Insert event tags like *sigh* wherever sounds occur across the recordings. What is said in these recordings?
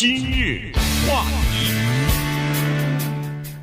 今日话题，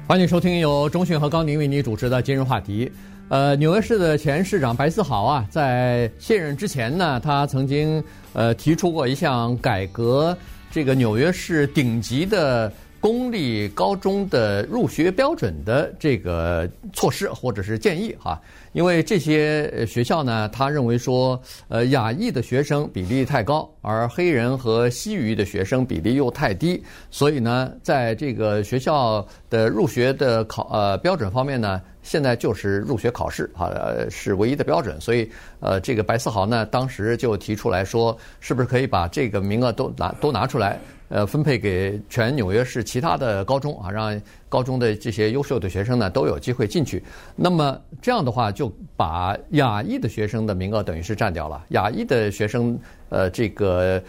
欢迎收听由中讯和高宁为你主持的今日话题。呃，纽约市的前市长白思豪啊，在卸任之前呢，他曾经呃提出过一项改革这个纽约市顶级的。公立高中的入学标准的这个措施或者是建议哈，因为这些学校呢，他认为说，呃，亚裔的学生比例太高，而黑人和西语的学生比例又太低，所以呢，在这个学校的入学的考呃标准方面呢，现在就是入学考试啊，是唯一的标准，所以呃，这个白思豪呢，当时就提出来说，是不是可以把这个名额都拿都拿出来？呃，分配给全纽约市其他的高中啊，让高中的这些优秀的学生呢都有机会进去。那么这样的话，就把亚裔的学生的名额等于是占掉了。亚裔的学生，呃，这个。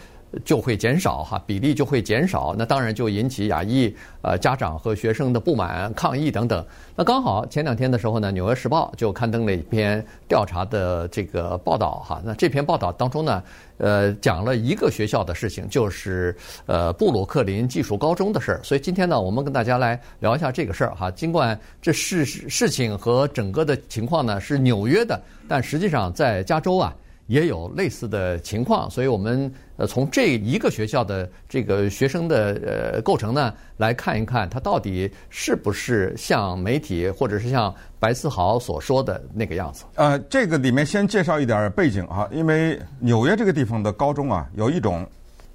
就会减少哈，比例就会减少，那当然就引起亚裔呃家长和学生的不满、抗议等等。那刚好前两天的时候呢，《纽约时报》就刊登了一篇调查的这个报道哈。那这篇报道当中呢，呃，讲了一个学校的事情，就是呃布鲁克林技术高中的事儿。所以今天呢，我们跟大家来聊一下这个事儿哈。尽管这事事情和整个的情况呢是纽约的，但实际上在加州啊。也有类似的情况，所以我们呃从这一个学校的这个学生的呃构成呢来看一看，它到底是不是像媒体或者是像白思豪所说的那个样子？呃，这个里面先介绍一点背景哈，因为纽约这个地方的高中啊，有一种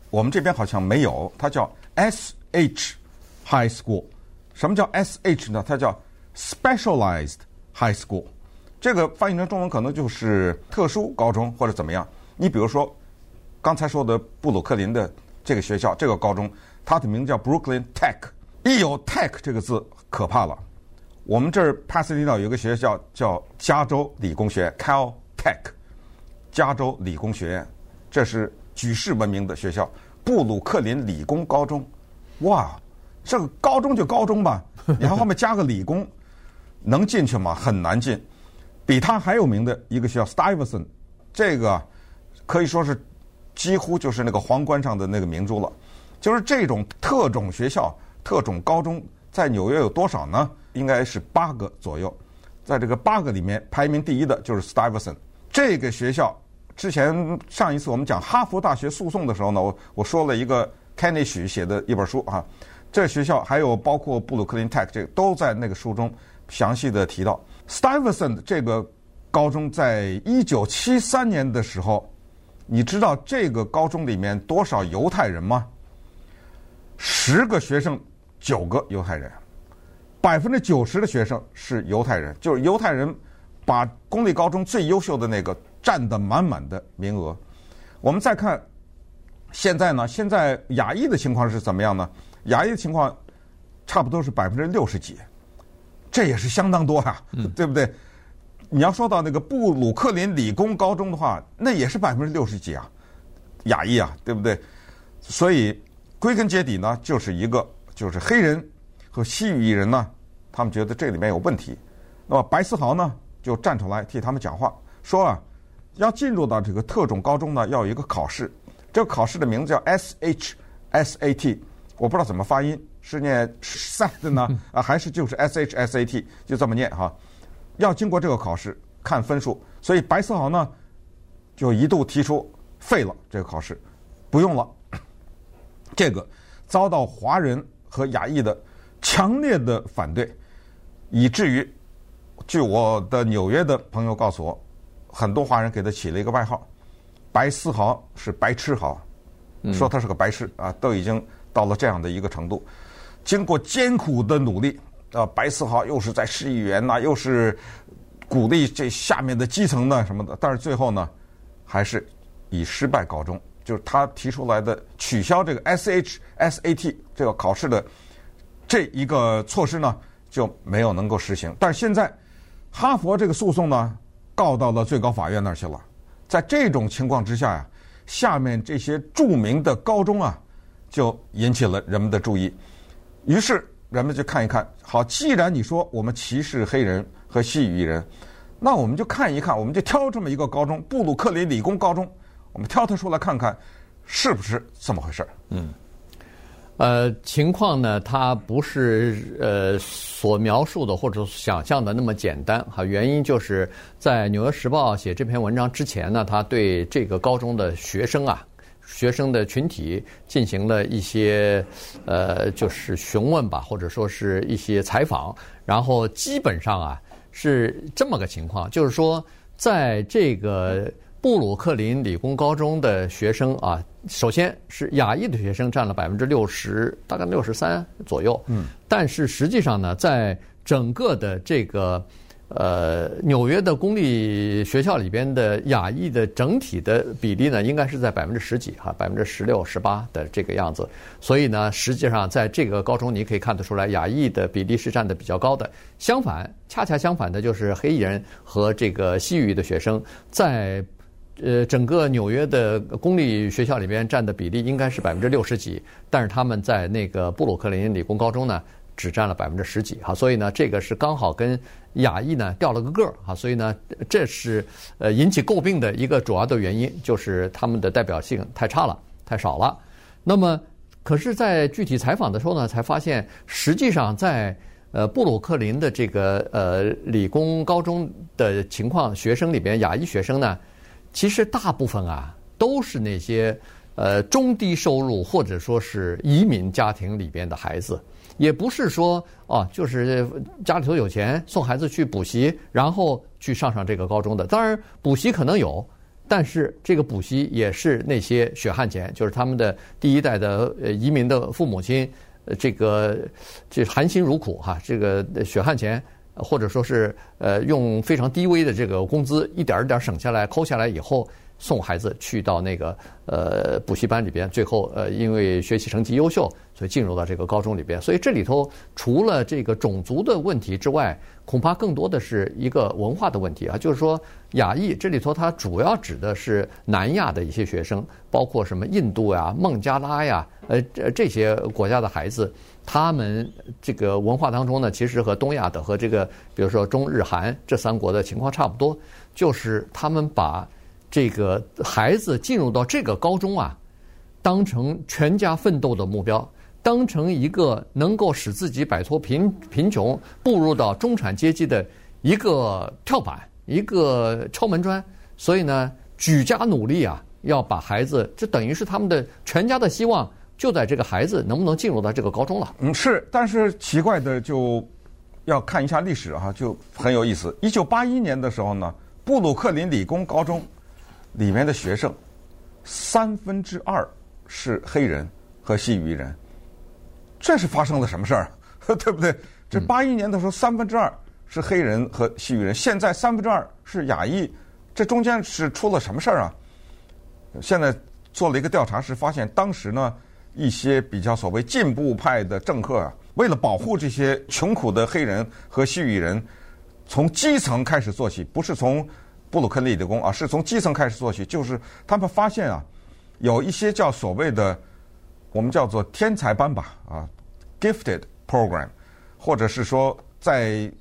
我们这边好像没有，它叫 S H High School。什么叫 S H 呢？它叫 Specialized High School。这个翻译成中文可能就是特殊高中或者怎么样。你比如说，刚才说的布鲁克林的这个学校，这个高中，它的名字叫 Brooklyn Tech。一有 Tech 这个字，可怕了。我们这儿帕斯蒂岛有个学校叫加州理工学 （Cal Tech），加州理工学院，这是举世闻名的学校。布鲁克林理工高中，哇，这个高中就高中吧，然后后面加个理工，能进去吗？很难进。比他还有名的一个学校 Stuyvesant，这个可以说是几乎就是那个皇冠上的那个明珠了。就是这种特种学校、特种高中，在纽约有多少呢？应该是八个左右。在这个八个里面，排名第一的就是 Stuyvesant。这个学校之前上一次我们讲哈佛大学诉讼的时候呢，我我说了一个 Kanish 写的一本书啊。这学校还有包括布鲁克林 Tech 这个都在那个书中详细的提到。Stuyvesant 这个高中在一九七三年的时候，你知道这个高中里面多少犹太人吗？十个学生九个犹太人，百分之九十的学生是犹太人，就是犹太人把公立高中最优秀的那个占得满满的名额。我们再看现在呢，现在亚裔的情况是怎么样呢？亚裔的情况差不多是百分之六十几。这也是相当多啊，对不对？你要说到那个布鲁克林理工高中的话，那也是百分之六十几啊，亚裔啊，对不对？所以归根结底呢，就是一个就是黑人和西语裔人呢，他们觉得这里面有问题。那么白思豪呢，就站出来替他们讲话，说啊，要进入到这个特种高中呢，要有一个考试，这个考试的名字叫 S H S A T，我不知道怎么发音。是念 SAT 呢 *laughs* 啊，还是就是 SHSAT 就这么念哈？要经过这个考试看分数，所以白思豪呢就一度提出废了这个考试，不用了。*clears throat* 这个遭到华人和亚裔的强烈的反对，以至于据我的纽约的朋友告诉我，很多华人给他起了一个外号：白思豪是白痴豪，说他是个白痴啊，都已经到了这样的一个程度。经过艰苦的努力，啊，白思豪又是在市议员呐，又是鼓励这下面的基层呢什么的，但是最后呢，还是以失败告终。就是他提出来的取消这个 SHSAT 这个考试的这一个措施呢，就没有能够实行。但是现在哈佛这个诉讼呢，告到了最高法院那儿去了。在这种情况之下呀，下面这些著名的高中啊，就引起了人们的注意。于是人们就看一看，好，既然你说我们歧视黑人和西语人，那我们就看一看，我们就挑这么一个高中——布鲁克林理工高中，我们挑它出来看看，是不是这么回事儿？嗯，呃，情况呢，它不是呃所描述的或者想象的那么简单哈。原因就是在《纽约时报》写这篇文章之前呢，他对这个高中的学生啊，学生的群体进行了一些呃，就是询问吧，或者说是一些采访，然后基本上啊是这么个情况，就是说在这个。布鲁克林理工高中的学生啊，首先是亚裔的学生占了百分之六十，大概六十三左右。嗯，但是实际上呢，在整个的这个呃纽约的公立学校里边的亚裔的整体的比例呢，应该是在百分之十几哈，百分之十六、十八的这个样子。所以呢，实际上在这个高中你可以看得出来，亚裔的比例是占的比较高的。相反，恰恰相反的就是黑人和这个西语的学生在。呃，整个纽约的公立学校里边占的比例应该是百分之六十几，但是他们在那个布鲁克林理工高中呢，只占了百分之十几哈，所以呢，这个是刚好跟亚裔呢掉了个个儿哈，所以呢，这是呃引起诟病的一个主要的原因，就是他们的代表性太差了，太少了。那么，可是，在具体采访的时候呢，才发现，实际上在呃布鲁克林的这个呃理工高中的情况，学生里边亚裔学生呢。其实大部分啊都是那些呃中低收入或者说是移民家庭里边的孩子，也不是说哦就是家里头有钱送孩子去补习，然后去上上这个高中的。当然补习可能有，但是这个补习也是那些血汗钱，就是他们的第一代的呃移民的父母亲，这个这含辛茹苦哈，这个血汗钱。或者说是呃用非常低微的这个工资一点一点省下来抠下来以后送孩子去到那个呃补习班里边，最后呃因为学习成绩优秀，所以进入到这个高中里边。所以这里头除了这个种族的问题之外，恐怕更多的是一个文化的问题啊，就是说亚裔这里头它主要指的是南亚的一些学生，包括什么印度呀、孟加拉呀，呃这这些国家的孩子。他们这个文化当中呢，其实和东亚的和这个，比如说中日韩这三国的情况差不多，就是他们把这个孩子进入到这个高中啊，当成全家奋斗的目标，当成一个能够使自己摆脱贫贫穷、步入到中产阶级的一个跳板、一个敲门砖。所以呢，举家努力啊，要把孩子，这等于是他们的全家的希望。就在这个孩子能不能进入到这个高中了？嗯，是，但是奇怪的就要看一下历史哈，就很有意思。一九八一年的时候呢，布鲁克林理工高中里面的学生三分之二是黑人和西语人，这是发生了什么事儿？*laughs* 对不对？这八一年的时候三分之二是黑人和西语人，现在三分之二是亚裔，这中间是出了什么事儿啊？现在做了一个调查，是发现当时呢。一些比较所谓进步派的政客啊，为了保护这些穷苦的黑人和西语人，从基层开始做起，不是从布鲁克林理工啊，是从基层开始做起。就是他们发现啊，有一些叫所谓的我们叫做天才班吧，啊，gifted program，或者是说在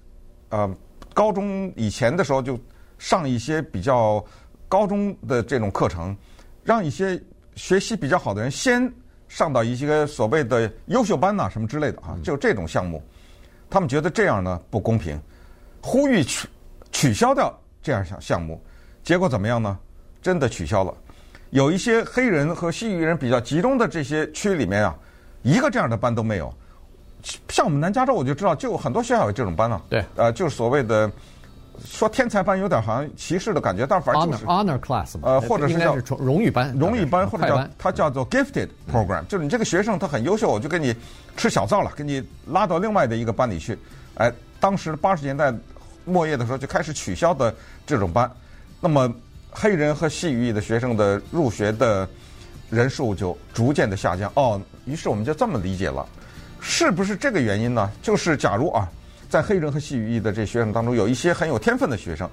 呃高中以前的时候就上一些比较高中的这种课程，让一些学习比较好的人先。上到一些所谓的优秀班呐，什么之类的啊，就这种项目，他们觉得这样呢不公平，呼吁取取消掉这样项项目，结果怎么样呢？真的取消了。有一些黑人和西域人比较集中的这些区里面啊，一个这样的班都没有。像我们南加州，我就知道，就有很多学校有这种班啊。对，呃，就是所谓的。说天才班有点好像歧视的感觉，但反正就是 honor class 呃，或者是叫荣誉班，荣誉班或者叫它叫做 gifted program，就是你这个学生他很优秀，我就给你吃小灶了，给你拉到另外的一个班里去。哎，当时八十年代末叶的时候就开始取消的这种班，那么黑人和西语裔的学生的入学的人数就逐渐的下降。哦，于是我们就这么理解了，是不是这个原因呢？就是假如啊。在黑人和西语裔的这学生当中，有一些很有天分的学生，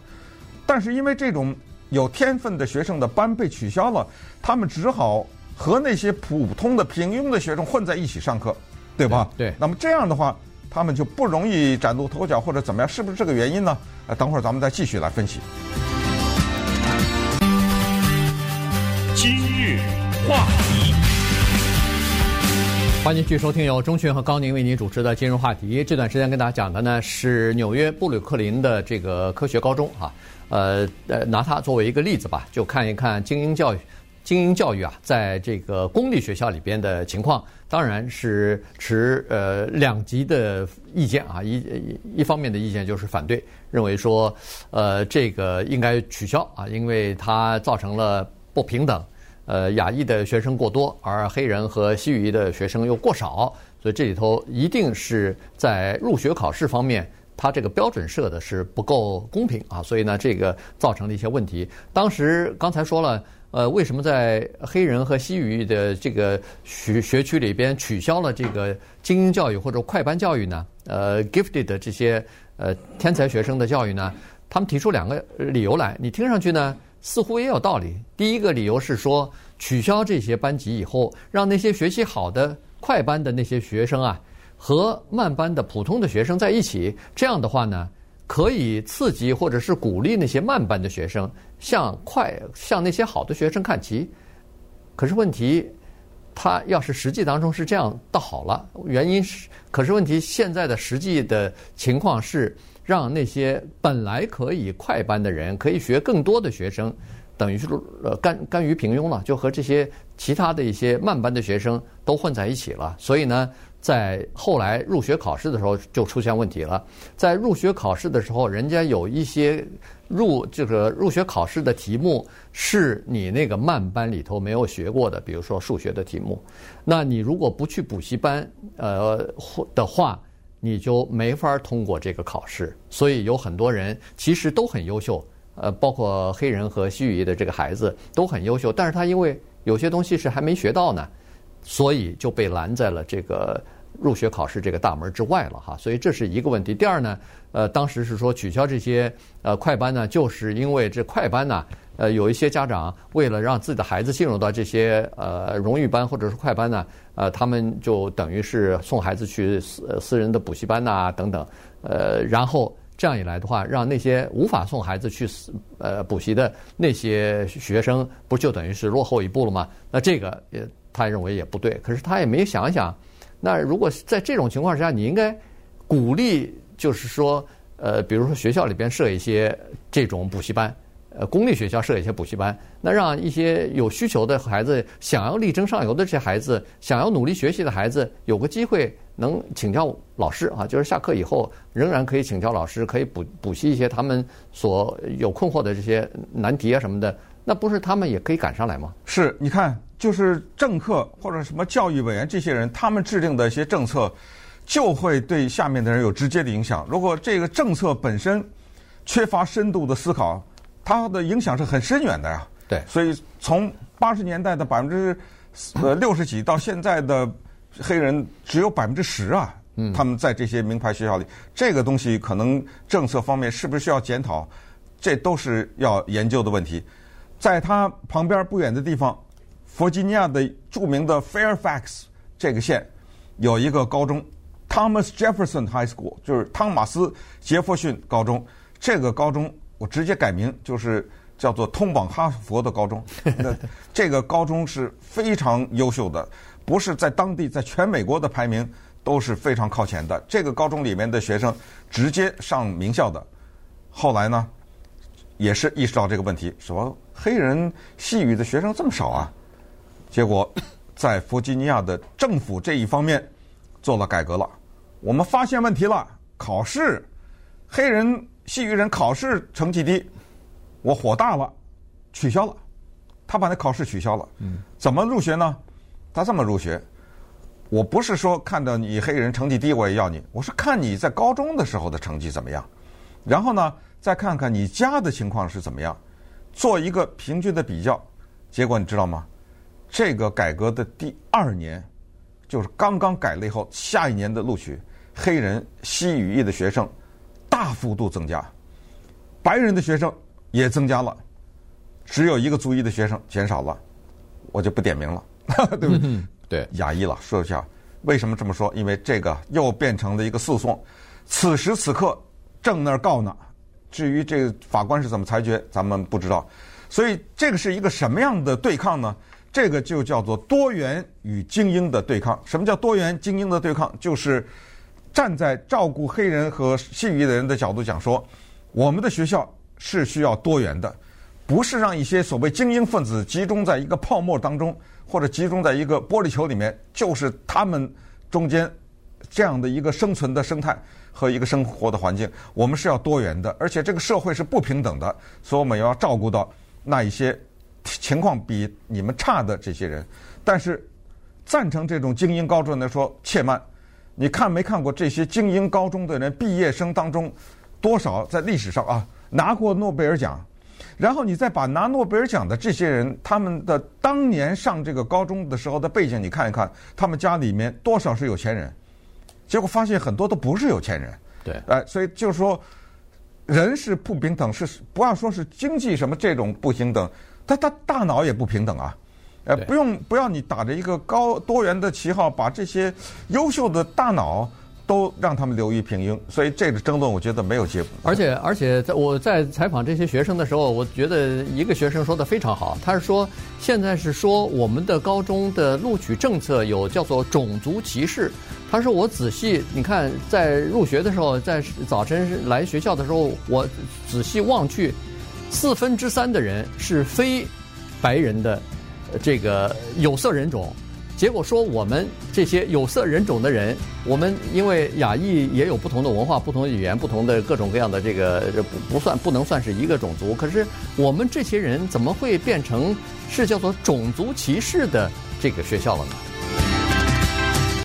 但是因为这种有天分的学生的班被取消了，他们只好和那些普通的平庸的学生混在一起上课，对吧？对。那么这样的话，他们就不容易崭露头角或者怎么样？是不是这个原因呢？呃，等会儿咱们再继续来分析。今日话题。欢迎继续收听由钟迅和高宁为您主持的今日话题。这段时间跟大家讲的呢是纽约布鲁克林的这个科学高中啊，呃呃，拿它作为一个例子吧，就看一看精英教育、精英教育啊，在这个公立学校里边的情况，当然是持呃两极的意见啊。一一方面的意见就是反对，认为说呃这个应该取消啊，因为它造成了不平等。呃，亚裔的学生过多，而黑人和西语裔的学生又过少，所以这里头一定是在入学考试方面，它这个标准设的是不够公平啊，所以呢，这个造成了一些问题。当时刚才说了，呃，为什么在黑人和西语的这个学学区里边取消了这个精英教育或者快班教育呢？呃，gifted 的这些呃天才学生的教育呢？他们提出两个理由来，你听上去呢？似乎也有道理。第一个理由是说，取消这些班级以后，让那些学习好的快班的那些学生啊，和慢班的普通的学生在一起，这样的话呢，可以刺激或者是鼓励那些慢班的学生向快向那些好的学生看齐。可是问题，他要是实际当中是这样，倒好了。原因是，可是问题现在的实际的情况是。让那些本来可以快班的人，可以学更多的学生，等于是呃甘甘于平庸了，就和这些其他的一些慢班的学生都混在一起了。所以呢，在后来入学考试的时候就出现问题了。在入学考试的时候，人家有一些入这个入学考试的题目是你那个慢班里头没有学过的，比如说数学的题目，那你如果不去补习班呃的话。你就没法通过这个考试，所以有很多人其实都很优秀，呃，包括黑人和西语的这个孩子都很优秀，但是他因为有些东西是还没学到呢，所以就被拦在了这个入学考试这个大门之外了哈。所以这是一个问题。第二呢，呃，当时是说取消这些呃快班呢，就是因为这快班呢。呃，有一些家长为了让自己的孩子进入到这些呃荣誉班或者是快班呢，呃，他们就等于是送孩子去私私人的补习班呐、等等，呃，然后这样一来的话，让那些无法送孩子去呃补习的那些学生，不就等于是落后一步了吗？那这个也他认为也不对，可是他也没想想，那如果在这种情况之下，你应该鼓励，就是说，呃，比如说学校里边设一些这种补习班。呃，公立学校设一些补习班，那让一些有需求的孩子，想要力争上游的这些孩子，想要努力学习的孩子，有个机会能请教老师啊，就是下课以后仍然可以请教老师，可以补补习一些他们所有困惑的这些难题啊什么的，那不是他们也可以赶上来吗？是，你看，就是政客或者什么教育委员这些人，他们制定的一些政策，就会对下面的人有直接的影响。如果这个政策本身缺乏深度的思考，它的影响是很深远的呀，对，所以从八十年代的百分之呃六十几到现在的黑人只有百分之十啊，嗯，他们在这些名牌学校里，这个东西可能政策方面是不是需要检讨，这都是要研究的问题。在它旁边不远的地方，弗吉尼亚的著名的 Fairfax 这个县有一个高中，Thomas Jefferson High School，就是汤马斯杰弗逊高中，这个高中。我直接改名，就是叫做通往哈佛的高中。*laughs* 那这个高中是非常优秀的，不是在当地，在全美国的排名都是非常靠前的。这个高中里面的学生直接上名校的。后来呢，也是意识到这个问题，说黑人西语的学生这么少啊，*coughs* 结果在弗吉尼亚的政府这一方面做了改革了。我们发现问题了，考试黑人。西语人考试成绩低，我火大了，取消了，他把那考试取消了。嗯，怎么入学呢？他这么入学，我不是说看到你黑人成绩低我也要你，我是看你在高中的时候的成绩怎么样，然后呢，再看看你家的情况是怎么样，做一个平均的比较。结果你知道吗？这个改革的第二年，就是刚刚改了以后，下一年的录取黑人西语裔的学生。大幅度增加，白人的学生也增加了，只有一个族裔的学生减少了，我就不点名了，*laughs* 对不对？嗯、对，亚裔了。说一下为什么这么说？因为这个又变成了一个诉讼，此时此刻正那儿告呢。至于这个法官是怎么裁决，咱们不知道。所以这个是一个什么样的对抗呢？这个就叫做多元与精英的对抗。什么叫多元精英的对抗？就是站在照顾黑人和西裔的人的角度讲说，我们的学校是需要多元的，不是让一些所谓精英分子集中在一个泡沫当中，或者集中在一个玻璃球里面，就是他们中间这样的一个生存的生态和一个生活的环境。我们是要多元的，而且这个社会是不平等的，所以我们要照顾到那一些。情况比你们差的这些人，但是赞成这种精英高中的说，且慢，你看没看过这些精英高中的人毕业生当中，多少在历史上啊拿过诺贝尔奖，然后你再把拿诺贝尔奖的这些人他们的当年上这个高中的时候的背景你看一看，他们家里面多少是有钱人，结果发现很多都不是有钱人，对，哎，所以就是说，人是不平等，是不要说是经济什么这种不平等。他他大脑也不平等啊，呃，不用不要你打着一个高多元的旗号，把这些优秀的大脑都让他们流于平庸，所以这个争论我觉得没有结果。而且而且在我在采访这些学生的时候，我觉得一个学生说的非常好，他是说现在是说我们的高中的录取政策有叫做种族歧视。他说我仔细你看在入学的时候，在早晨来学校的时候，我仔细望去。四分之三的人是非白人的这个有色人种，结果说我们这些有色人种的人，我们因为亚裔也有不同的文化、不同的语言、不同的各种各样的这个不不算不能算是一个种族，可是我们这些人怎么会变成是叫做种族歧视的这个学校了呢？